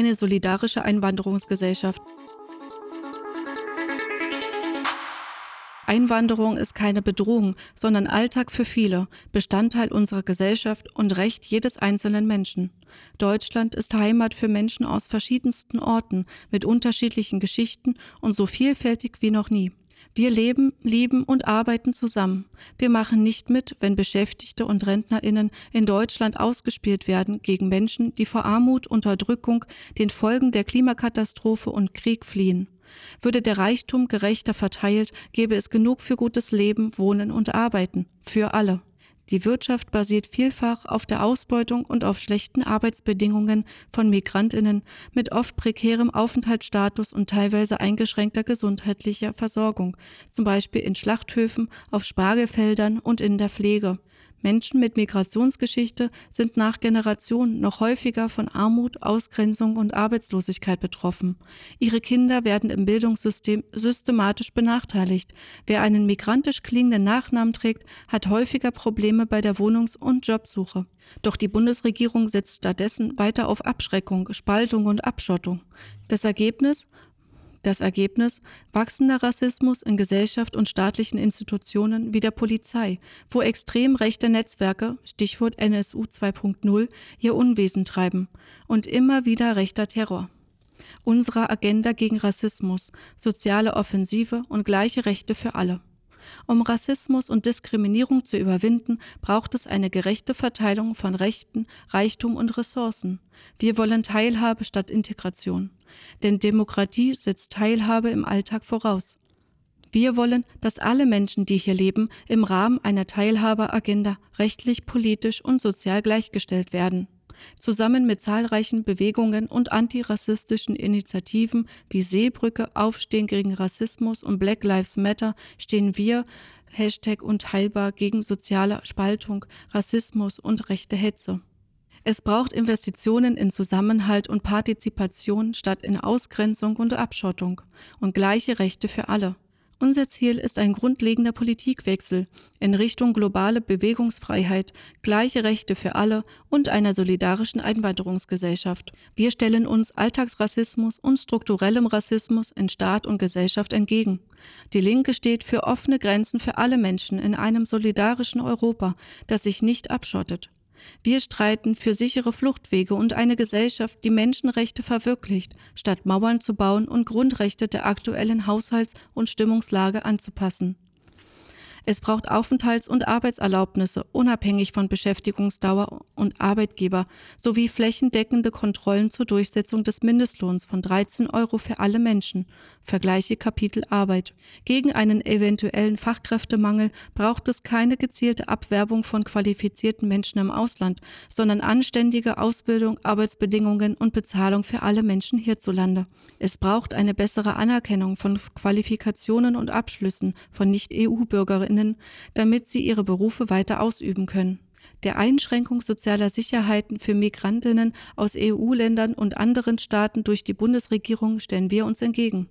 eine solidarische Einwanderungsgesellschaft. Einwanderung ist keine Bedrohung, sondern Alltag für viele, Bestandteil unserer Gesellschaft und Recht jedes einzelnen Menschen. Deutschland ist Heimat für Menschen aus verschiedensten Orten mit unterschiedlichen Geschichten und so vielfältig wie noch nie. Wir leben, lieben und arbeiten zusammen. Wir machen nicht mit, wenn Beschäftigte und Rentnerinnen in Deutschland ausgespielt werden gegen Menschen, die vor Armut, Unterdrückung, den Folgen der Klimakatastrophe und Krieg fliehen. Würde der Reichtum gerechter verteilt, gäbe es genug für gutes Leben, Wohnen und Arbeiten, für alle. Die Wirtschaft basiert vielfach auf der Ausbeutung und auf schlechten Arbeitsbedingungen von Migrantinnen mit oft prekärem Aufenthaltsstatus und teilweise eingeschränkter gesundheitlicher Versorgung, zum Beispiel in Schlachthöfen, auf Spargelfeldern und in der Pflege. Menschen mit Migrationsgeschichte sind nach Generationen noch häufiger von Armut, Ausgrenzung und Arbeitslosigkeit betroffen. Ihre Kinder werden im Bildungssystem systematisch benachteiligt. Wer einen migrantisch klingenden Nachnamen trägt, hat häufiger Probleme bei der Wohnungs- und Jobsuche. Doch die Bundesregierung setzt stattdessen weiter auf Abschreckung, Spaltung und Abschottung. Das Ergebnis das Ergebnis wachsender Rassismus in Gesellschaft und staatlichen Institutionen wie der Polizei, wo extrem rechte Netzwerke, Stichwort NSU 2.0, ihr Unwesen treiben und immer wieder rechter Terror. Unserer Agenda gegen Rassismus, soziale Offensive und gleiche Rechte für alle. Um Rassismus und Diskriminierung zu überwinden, braucht es eine gerechte Verteilung von Rechten, Reichtum und Ressourcen. Wir wollen Teilhabe statt Integration. Denn Demokratie setzt Teilhabe im Alltag voraus. Wir wollen, dass alle Menschen, die hier leben, im Rahmen einer Teilhabeagenda rechtlich, politisch und sozial gleichgestellt werden. Zusammen mit zahlreichen Bewegungen und antirassistischen Initiativen wie Seebrücke, Aufstehen gegen Rassismus und Black Lives Matter stehen wir Hashtag unteilbar gegen soziale Spaltung, Rassismus und rechte Hetze. Es braucht Investitionen in Zusammenhalt und Partizipation statt in Ausgrenzung und Abschottung und gleiche Rechte für alle. Unser Ziel ist ein grundlegender Politikwechsel in Richtung globale Bewegungsfreiheit, gleiche Rechte für alle und einer solidarischen Einwanderungsgesellschaft. Wir stellen uns Alltagsrassismus und strukturellem Rassismus in Staat und Gesellschaft entgegen. Die Linke steht für offene Grenzen für alle Menschen in einem solidarischen Europa, das sich nicht abschottet. Wir streiten für sichere Fluchtwege und eine Gesellschaft, die Menschenrechte verwirklicht, statt Mauern zu bauen und Grundrechte der aktuellen Haushalts- und Stimmungslage anzupassen. Es braucht Aufenthalts- und Arbeitserlaubnisse unabhängig von Beschäftigungsdauer und Arbeitgeber sowie flächendeckende Kontrollen zur Durchsetzung des Mindestlohns von 13 Euro für alle Menschen. Vergleiche Kapitel Arbeit. Gegen einen eventuellen Fachkräftemangel braucht es keine gezielte Abwerbung von qualifizierten Menschen im Ausland, sondern anständige Ausbildung, Arbeitsbedingungen und Bezahlung für alle Menschen hierzulande. Es braucht eine bessere Anerkennung von Qualifikationen und Abschlüssen von Nicht-EU-Bürgerinnen Bürgerinnen, damit sie ihre Berufe weiter ausüben können. Der Einschränkung sozialer Sicherheiten für Migrantinnen aus EU-Ländern und anderen Staaten durch die Bundesregierung stellen wir uns entgegen.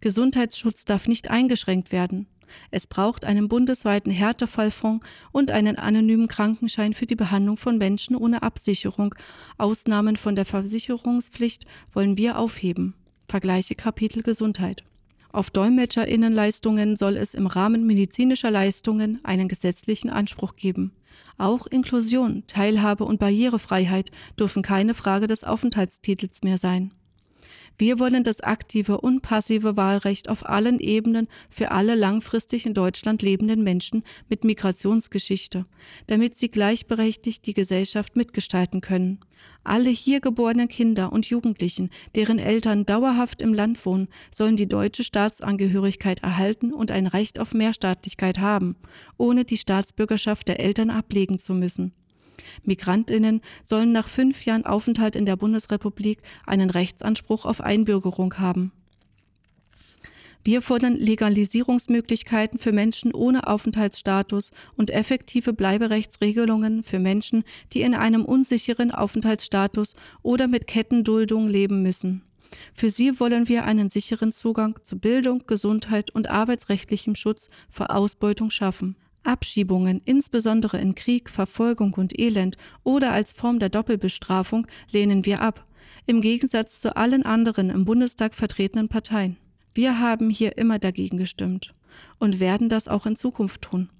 Gesundheitsschutz darf nicht eingeschränkt werden. Es braucht einen bundesweiten Härtefallfonds und einen anonymen Krankenschein für die Behandlung von Menschen ohne Absicherung. Ausnahmen von der Versicherungspflicht wollen wir aufheben. Vergleiche Kapitel Gesundheit. Auf Dolmetscherinnenleistungen soll es im Rahmen medizinischer Leistungen einen gesetzlichen Anspruch geben. Auch Inklusion, Teilhabe und Barrierefreiheit dürfen keine Frage des Aufenthaltstitels mehr sein. Wir wollen das aktive und passive Wahlrecht auf allen Ebenen für alle langfristig in Deutschland lebenden Menschen mit Migrationsgeschichte, damit sie gleichberechtigt die Gesellschaft mitgestalten können. Alle hier geborenen Kinder und Jugendlichen, deren Eltern dauerhaft im Land wohnen, sollen die deutsche Staatsangehörigkeit erhalten und ein Recht auf Mehrstaatlichkeit haben, ohne die Staatsbürgerschaft der Eltern ablegen zu müssen. Migrantinnen sollen nach fünf Jahren Aufenthalt in der Bundesrepublik einen Rechtsanspruch auf Einbürgerung haben. Wir fordern Legalisierungsmöglichkeiten für Menschen ohne Aufenthaltsstatus und effektive Bleiberechtsregelungen für Menschen, die in einem unsicheren Aufenthaltsstatus oder mit Kettenduldung leben müssen. Für sie wollen wir einen sicheren Zugang zu Bildung, Gesundheit und arbeitsrechtlichem Schutz vor Ausbeutung schaffen. Abschiebungen, insbesondere in Krieg, Verfolgung und Elend oder als Form der Doppelbestrafung, lehnen wir ab. im Gegensatz zu allen anderen im Bundestag vertretenen Parteien. Wir haben hier immer dagegen gestimmt und werden das auch in Zukunft tun.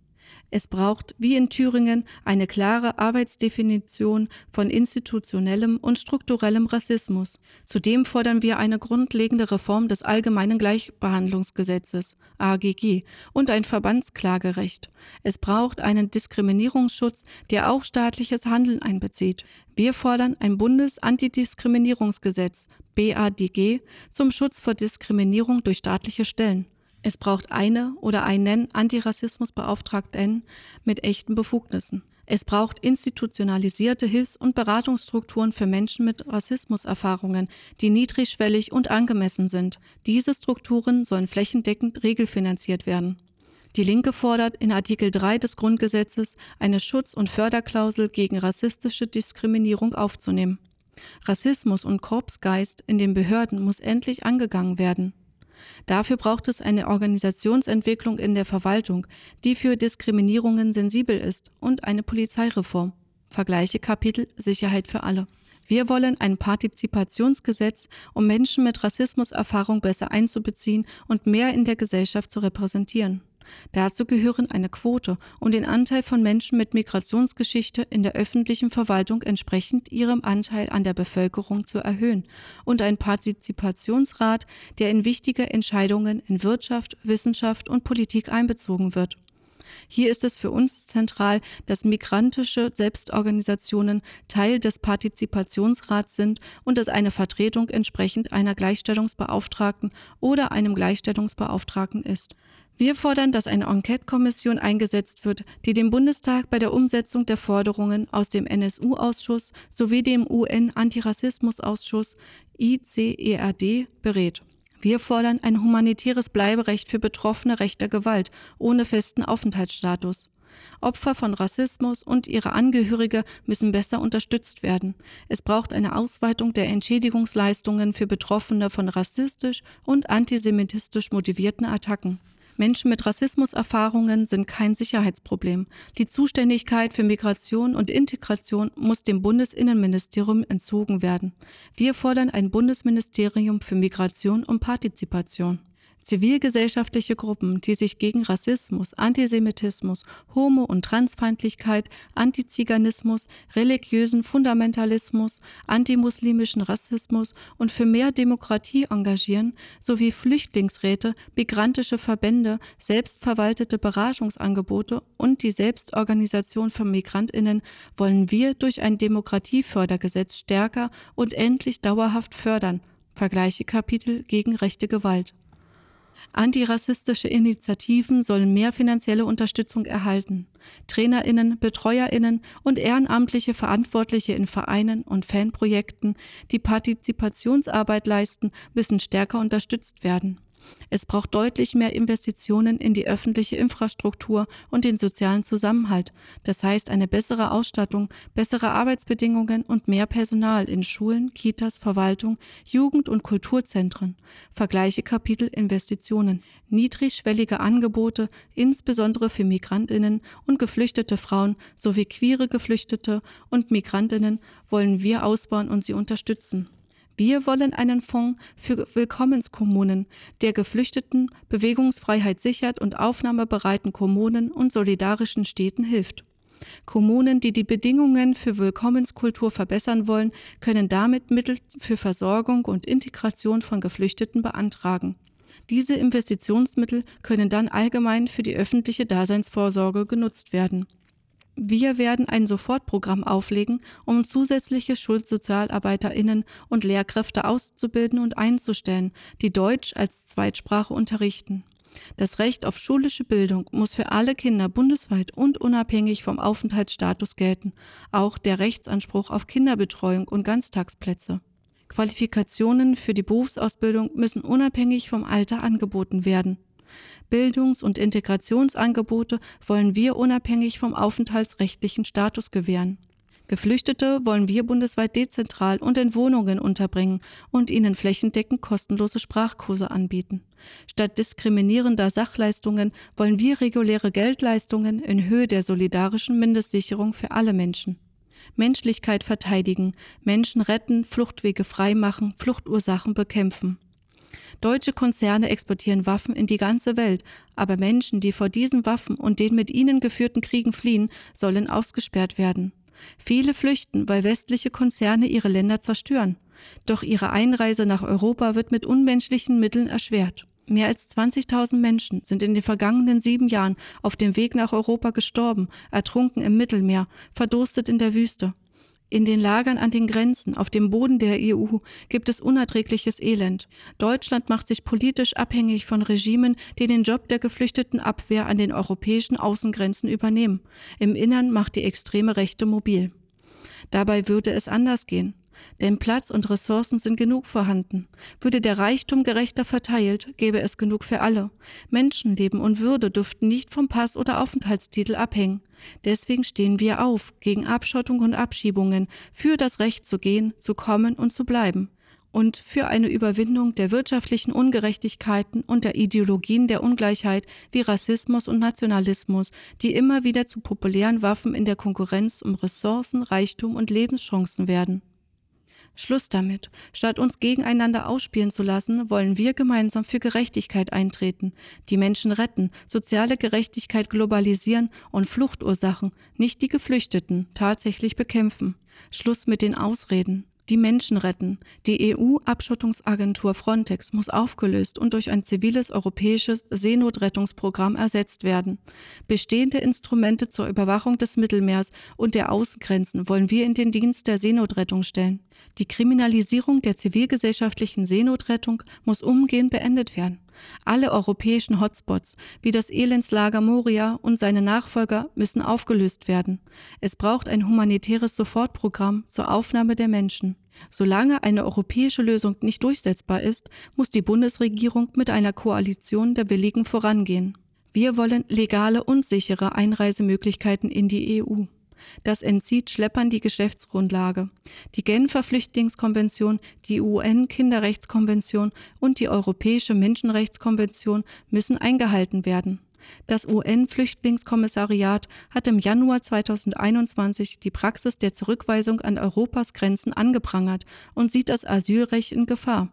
Es braucht, wie in Thüringen, eine klare Arbeitsdefinition von institutionellem und strukturellem Rassismus. Zudem fordern wir eine grundlegende Reform des Allgemeinen Gleichbehandlungsgesetzes AGG und ein Verbandsklagerecht. Es braucht einen Diskriminierungsschutz, der auch staatliches Handeln einbezieht. Wir fordern ein Bundesantidiskriminierungsgesetz BADG zum Schutz vor Diskriminierung durch staatliche Stellen. Es braucht eine oder einen Antirassismusbeauftragten mit echten Befugnissen. Es braucht institutionalisierte Hilfs- und Beratungsstrukturen für Menschen mit Rassismuserfahrungen, die niedrigschwellig und angemessen sind. Diese Strukturen sollen flächendeckend regelfinanziert werden. Die Linke fordert in Artikel 3 des Grundgesetzes eine Schutz- und Förderklausel gegen rassistische Diskriminierung aufzunehmen. Rassismus und Korpsgeist in den Behörden muss endlich angegangen werden. Dafür braucht es eine Organisationsentwicklung in der Verwaltung, die für Diskriminierungen sensibel ist und eine Polizeireform. Vergleiche Kapitel Sicherheit für alle. Wir wollen ein Partizipationsgesetz, um Menschen mit Rassismuserfahrung besser einzubeziehen und mehr in der Gesellschaft zu repräsentieren. Dazu gehören eine Quote und den Anteil von Menschen mit Migrationsgeschichte in der öffentlichen Verwaltung entsprechend ihrem Anteil an der Bevölkerung zu erhöhen und ein Partizipationsrat, der in wichtige Entscheidungen in Wirtschaft, Wissenschaft und Politik einbezogen wird. Hier ist es für uns zentral, dass migrantische Selbstorganisationen Teil des Partizipationsrats sind und dass eine Vertretung entsprechend einer Gleichstellungsbeauftragten oder einem Gleichstellungsbeauftragten ist. Wir fordern, dass eine Enquete-Kommission eingesetzt wird, die den Bundestag bei der Umsetzung der Forderungen aus dem NSU-Ausschuss sowie dem UN-Antirassismus-Ausschuss ICERD berät. Wir fordern ein humanitäres Bleiberecht für Betroffene rechter Gewalt ohne festen Aufenthaltsstatus. Opfer von Rassismus und ihre Angehörige müssen besser unterstützt werden. Es braucht eine Ausweitung der Entschädigungsleistungen für Betroffene von rassistisch und antisemitistisch motivierten Attacken. Menschen mit Rassismuserfahrungen sind kein Sicherheitsproblem. Die Zuständigkeit für Migration und Integration muss dem Bundesinnenministerium entzogen werden. Wir fordern ein Bundesministerium für Migration und Partizipation. Zivilgesellschaftliche Gruppen, die sich gegen Rassismus, Antisemitismus, Homo- und Transfeindlichkeit, Antiziganismus, religiösen Fundamentalismus, antimuslimischen Rassismus und für mehr Demokratie engagieren, sowie Flüchtlingsräte, migrantische Verbände, selbstverwaltete Beratungsangebote und die Selbstorganisation von Migrantinnen wollen wir durch ein Demokratiefördergesetz stärker und endlich dauerhaft fördern. Vergleiche Kapitel gegen rechte Gewalt. Antirassistische Initiativen sollen mehr finanzielle Unterstützung erhalten. Trainerinnen, Betreuerinnen und ehrenamtliche Verantwortliche in Vereinen und Fanprojekten, die Partizipationsarbeit leisten, müssen stärker unterstützt werden. Es braucht deutlich mehr Investitionen in die öffentliche Infrastruktur und den sozialen Zusammenhalt, das heißt eine bessere Ausstattung, bessere Arbeitsbedingungen und mehr Personal in Schulen, Kitas, Verwaltung, Jugend- und Kulturzentren. Vergleiche Kapitel Investitionen. Niedrigschwellige Angebote, insbesondere für Migrantinnen und geflüchtete Frauen sowie queere Geflüchtete und Migrantinnen wollen wir ausbauen und sie unterstützen. Wir wollen einen Fonds für Willkommenskommunen, der Geflüchteten Bewegungsfreiheit sichert und aufnahmebereiten Kommunen und solidarischen Städten hilft. Kommunen, die die Bedingungen für Willkommenskultur verbessern wollen, können damit Mittel für Versorgung und Integration von Geflüchteten beantragen. Diese Investitionsmittel können dann allgemein für die öffentliche Daseinsvorsorge genutzt werden. Wir werden ein Sofortprogramm auflegen, um zusätzliche Schulsozialarbeiterinnen und Lehrkräfte auszubilden und einzustellen, die Deutsch als Zweitsprache unterrichten. Das Recht auf schulische Bildung muss für alle Kinder bundesweit und unabhängig vom Aufenthaltsstatus gelten, auch der Rechtsanspruch auf Kinderbetreuung und Ganztagsplätze. Qualifikationen für die Berufsausbildung müssen unabhängig vom Alter angeboten werden. Bildungs- und Integrationsangebote wollen wir unabhängig vom aufenthaltsrechtlichen Status gewähren. Geflüchtete wollen wir bundesweit dezentral und in Wohnungen unterbringen und ihnen flächendeckend kostenlose Sprachkurse anbieten. Statt diskriminierender Sachleistungen wollen wir reguläre Geldleistungen in Höhe der solidarischen Mindestsicherung für alle Menschen. Menschlichkeit verteidigen, Menschen retten, Fluchtwege freimachen, Fluchtursachen bekämpfen. Deutsche Konzerne exportieren Waffen in die ganze Welt, aber Menschen, die vor diesen Waffen und den mit ihnen geführten Kriegen fliehen, sollen ausgesperrt werden. Viele flüchten, weil westliche Konzerne ihre Länder zerstören. Doch ihre Einreise nach Europa wird mit unmenschlichen Mitteln erschwert. Mehr als 20.000 Menschen sind in den vergangenen sieben Jahren auf dem Weg nach Europa gestorben, ertrunken im Mittelmeer, verdurstet in der Wüste. In den Lagern an den Grenzen, auf dem Boden der EU gibt es unerträgliches Elend. Deutschland macht sich politisch abhängig von Regimen, die den Job der geflüchteten Abwehr an den europäischen Außengrenzen übernehmen. Im Innern macht die extreme Rechte mobil. Dabei würde es anders gehen. Denn Platz und Ressourcen sind genug vorhanden. Würde der Reichtum gerechter verteilt, gäbe es genug für alle. Menschenleben und Würde dürften nicht vom Pass oder Aufenthaltstitel abhängen. Deswegen stehen wir auf gegen Abschottung und Abschiebungen, für das Recht zu gehen, zu kommen und zu bleiben und für eine Überwindung der wirtschaftlichen Ungerechtigkeiten und der Ideologien der Ungleichheit wie Rassismus und Nationalismus, die immer wieder zu populären Waffen in der Konkurrenz um Ressourcen, Reichtum und Lebenschancen werden. Schluss damit. Statt uns gegeneinander ausspielen zu lassen, wollen wir gemeinsam für Gerechtigkeit eintreten, die Menschen retten, soziale Gerechtigkeit globalisieren und Fluchtursachen, nicht die Geflüchteten, tatsächlich bekämpfen. Schluss mit den Ausreden die Menschen retten. Die EU-Abschottungsagentur Frontex muss aufgelöst und durch ein ziviles europäisches Seenotrettungsprogramm ersetzt werden. Bestehende Instrumente zur Überwachung des Mittelmeers und der Außengrenzen wollen wir in den Dienst der Seenotrettung stellen. Die Kriminalisierung der zivilgesellschaftlichen Seenotrettung muss umgehend beendet werden. Alle europäischen Hotspots wie das Elendslager Moria und seine Nachfolger müssen aufgelöst werden. Es braucht ein humanitäres Sofortprogramm zur Aufnahme der Menschen. Solange eine europäische Lösung nicht durchsetzbar ist, muss die Bundesregierung mit einer Koalition der Willigen vorangehen. Wir wollen legale und sichere Einreisemöglichkeiten in die EU. Das entzieht Schleppern die Geschäftsgrundlage. Die Genfer Flüchtlingskonvention, die UN-Kinderrechtskonvention und die Europäische Menschenrechtskonvention müssen eingehalten werden. Das UN-Flüchtlingskommissariat hat im Januar 2021 die Praxis der Zurückweisung an Europas Grenzen angeprangert und sieht das Asylrecht in Gefahr.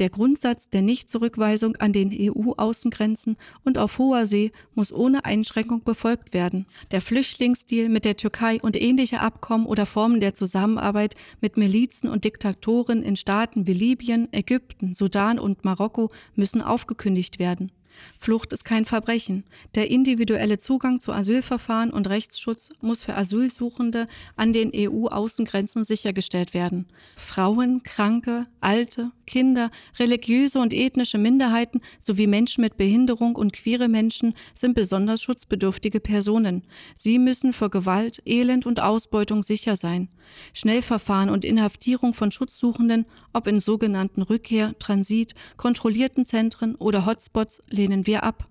Der Grundsatz der Nichtzurückweisung an den EU-Außengrenzen und auf hoher See muss ohne Einschränkung befolgt werden. Der Flüchtlingsdeal mit der Türkei und ähnliche Abkommen oder Formen der Zusammenarbeit mit Milizen und Diktatoren in Staaten wie Libyen, Ägypten, Sudan und Marokko müssen aufgekündigt werden. Flucht ist kein Verbrechen. Der individuelle Zugang zu Asylverfahren und Rechtsschutz muss für Asylsuchende an den EU-Außengrenzen sichergestellt werden. Frauen, Kranke, Alte, Kinder, religiöse und ethnische Minderheiten sowie Menschen mit Behinderung und queere Menschen sind besonders schutzbedürftige Personen. Sie müssen vor Gewalt, Elend und Ausbeutung sicher sein. Schnellverfahren und Inhaftierung von Schutzsuchenden, ob in sogenannten Rückkehr-, Transit-, kontrollierten Zentren oder Hotspots, lehnen wir ab.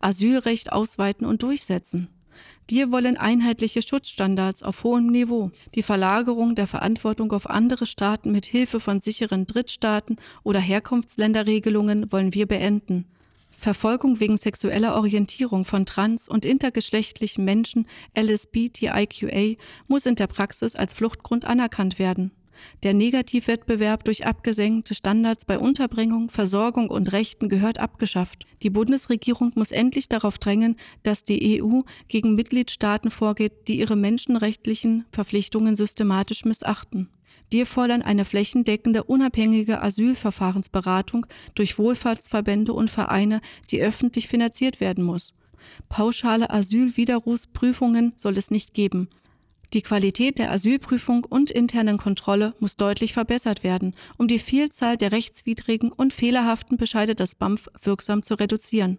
Asylrecht ausweiten und durchsetzen. Wir wollen einheitliche Schutzstandards auf hohem Niveau. Die Verlagerung der Verantwortung auf andere Staaten mit Hilfe von sicheren Drittstaaten oder Herkunftsländerregelungen wollen wir beenden. Verfolgung wegen sexueller Orientierung von trans- und intergeschlechtlichen Menschen LSBTIQA muss in der Praxis als Fluchtgrund anerkannt werden. Der Negativwettbewerb durch abgesenkte Standards bei Unterbringung, Versorgung und Rechten gehört abgeschafft. Die Bundesregierung muss endlich darauf drängen, dass die EU gegen Mitgliedstaaten vorgeht, die ihre menschenrechtlichen Verpflichtungen systematisch missachten. Wir fordern eine flächendeckende, unabhängige Asylverfahrensberatung durch Wohlfahrtsverbände und Vereine, die öffentlich finanziert werden muss. Pauschale Asylwiderrufsprüfungen soll es nicht geben. Die Qualität der Asylprüfung und internen Kontrolle muss deutlich verbessert werden, um die Vielzahl der rechtswidrigen und fehlerhaften Bescheide des BAMF wirksam zu reduzieren.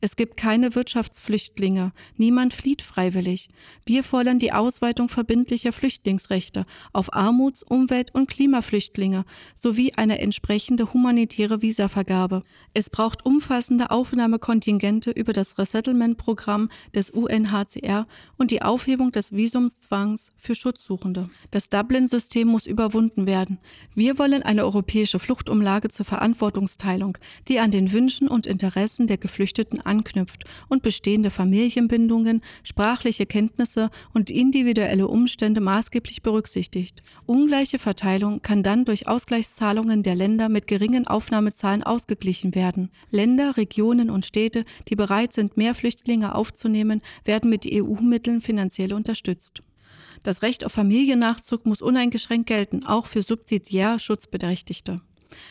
Es gibt keine Wirtschaftsflüchtlinge. Niemand flieht freiwillig. Wir fordern die Ausweitung verbindlicher Flüchtlingsrechte auf Armuts-, Umwelt- und Klimaflüchtlinge sowie eine entsprechende humanitäre Visavergabe. Es braucht umfassende Aufnahmekontingente über das Resettlement-Programm des UNHCR und die Aufhebung des Visumszwangs für Schutzsuchende. Das Dublin-System muss überwunden werden. Wir wollen eine europäische Fluchtumlage zur Verantwortungsteilung, die an den Wünschen und Interessen der Geflüchteten Geflüchteten anknüpft und bestehende Familienbindungen, sprachliche Kenntnisse und individuelle Umstände maßgeblich berücksichtigt. Ungleiche Verteilung kann dann durch Ausgleichszahlungen der Länder mit geringen Aufnahmezahlen ausgeglichen werden. Länder, Regionen und Städte, die bereit sind, mehr Flüchtlinge aufzunehmen, werden mit EU-Mitteln finanziell unterstützt. Das Recht auf Familiennachzug muss uneingeschränkt gelten, auch für subsidiär Schutzberechtigte.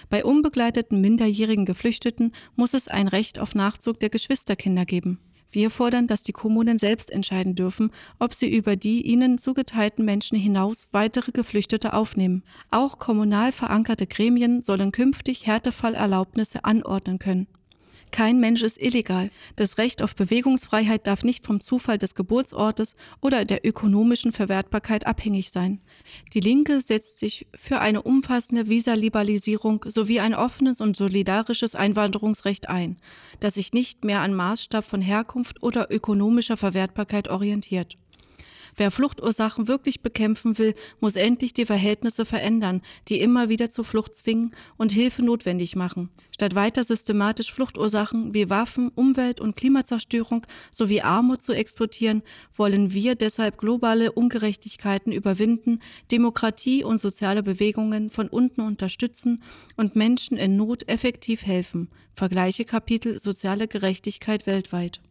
Bei unbegleiteten minderjährigen Geflüchteten muss es ein Recht auf Nachzug der Geschwisterkinder geben. Wir fordern, dass die Kommunen selbst entscheiden dürfen, ob sie über die ihnen zugeteilten Menschen hinaus weitere Geflüchtete aufnehmen. Auch kommunal verankerte Gremien sollen künftig Härtefallerlaubnisse anordnen können. Kein Mensch ist illegal. Das Recht auf Bewegungsfreiheit darf nicht vom Zufall des Geburtsortes oder der ökonomischen Verwertbarkeit abhängig sein. Die Linke setzt sich für eine umfassende Visaliberalisierung sowie ein offenes und solidarisches Einwanderungsrecht ein, das sich nicht mehr an Maßstab von Herkunft oder ökonomischer Verwertbarkeit orientiert. Wer Fluchtursachen wirklich bekämpfen will, muss endlich die Verhältnisse verändern, die immer wieder zur Flucht zwingen und Hilfe notwendig machen. Statt weiter systematisch Fluchtursachen wie Waffen, Umwelt- und Klimazerstörung sowie Armut zu exportieren, wollen wir deshalb globale Ungerechtigkeiten überwinden, Demokratie und soziale Bewegungen von unten unterstützen und Menschen in Not effektiv helfen. Vergleiche Kapitel Soziale Gerechtigkeit weltweit.